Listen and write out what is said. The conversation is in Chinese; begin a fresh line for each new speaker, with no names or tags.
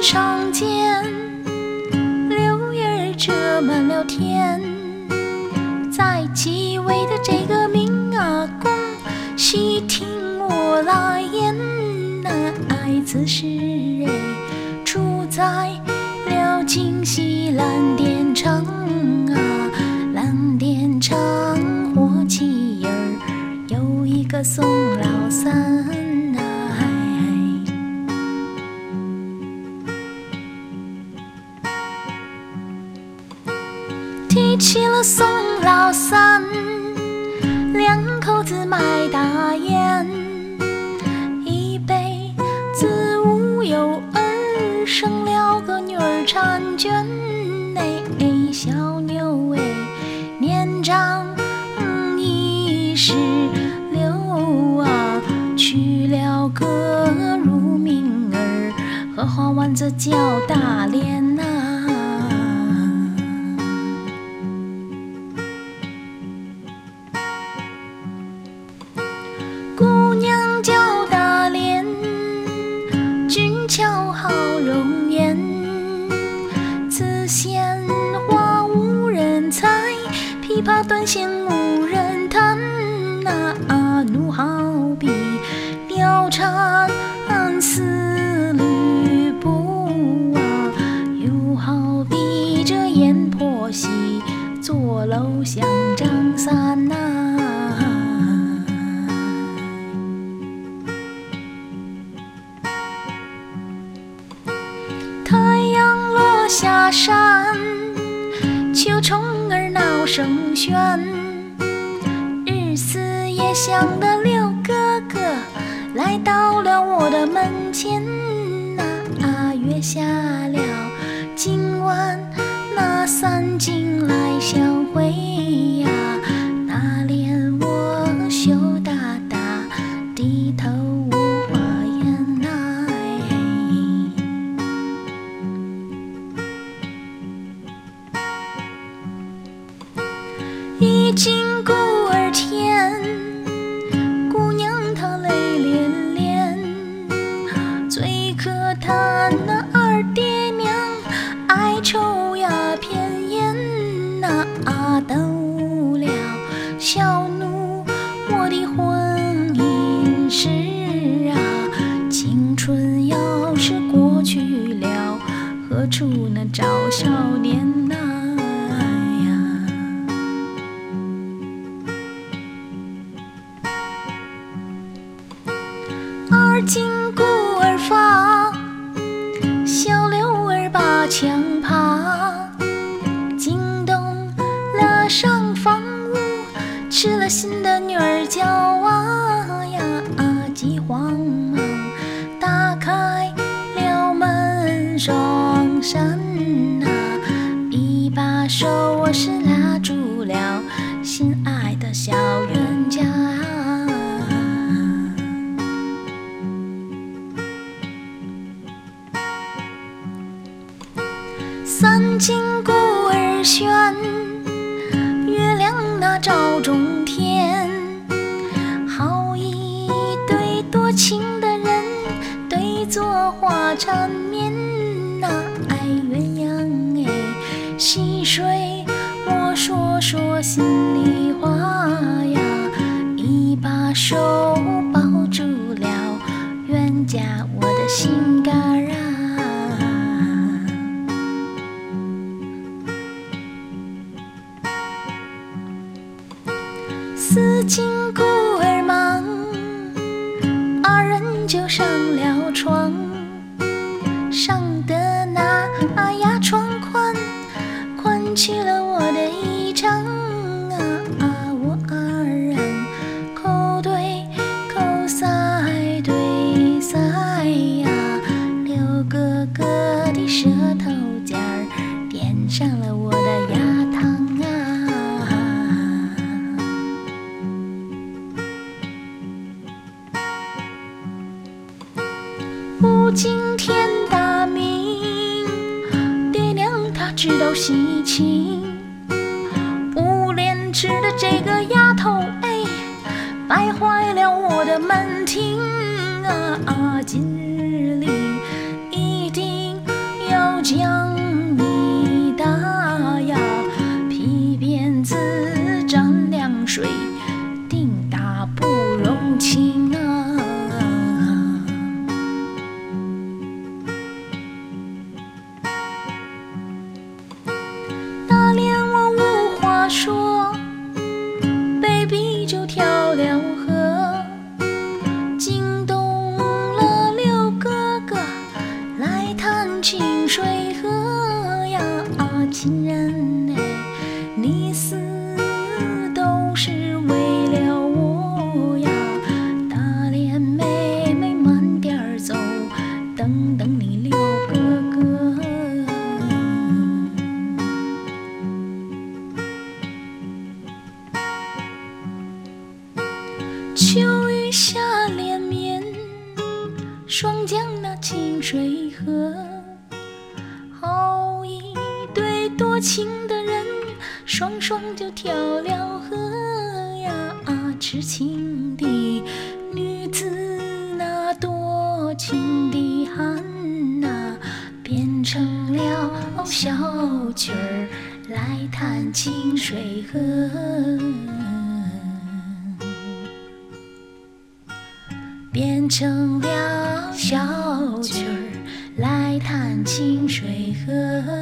上见，柳叶儿遮满了天。在继位的这个明阿公，细听我来言，那爱此时哎，住在了京西蓝靛厂啊，蓝靛厂火器营儿有一个宋提起了宋老三，两口子卖大烟，一辈子无有儿，生了个女儿婵娟。哎，小妞哎，年长嗯已十六啊，娶了个乳名儿，荷花丸子叫大莲琵琶断弦无人弹。啊怒好比貂蝉丝吕布啊，又好比这阎婆惜坐楼想张三呐、太阳落下山，秋虫声喧。日思夜想的六哥哥来到了我的门前，那约下了今晚那三更来相会已经故儿天，姑娘她泪涟涟，最可叹那二爹娘爱抽鸦片烟，那耽误了小奴我的婚姻事啊，青春要是过去了，何处能找少年呐、而今孤儿发，小六儿把枪爬，惊动了上房屋，吃了心的女儿叫啊呀啊，急慌忙打开了门双扇呐、三更鼓儿喧，月亮那照中天。好一对多情的人，对坐花缠绵呐、爱鸳鸯哎，细水我说说心里话呀，一把手四更孤儿忙，二人就上了床，上的那牙床宽，宽起了我的衣裳啊！我二人口对口塞对塞呀，六哥哥的舌头尖儿点上了惊天大明，爹娘他知道喜庆。不廉耻的这个丫头，哎，败坏了我的门庭啊！今日里一定要将双江那清水河，好一对多情的人，双双就跳了河呀！痴情的女子那多情的汉呐，变成了小曲儿来弹清水河。成了小曲儿来弹清水河。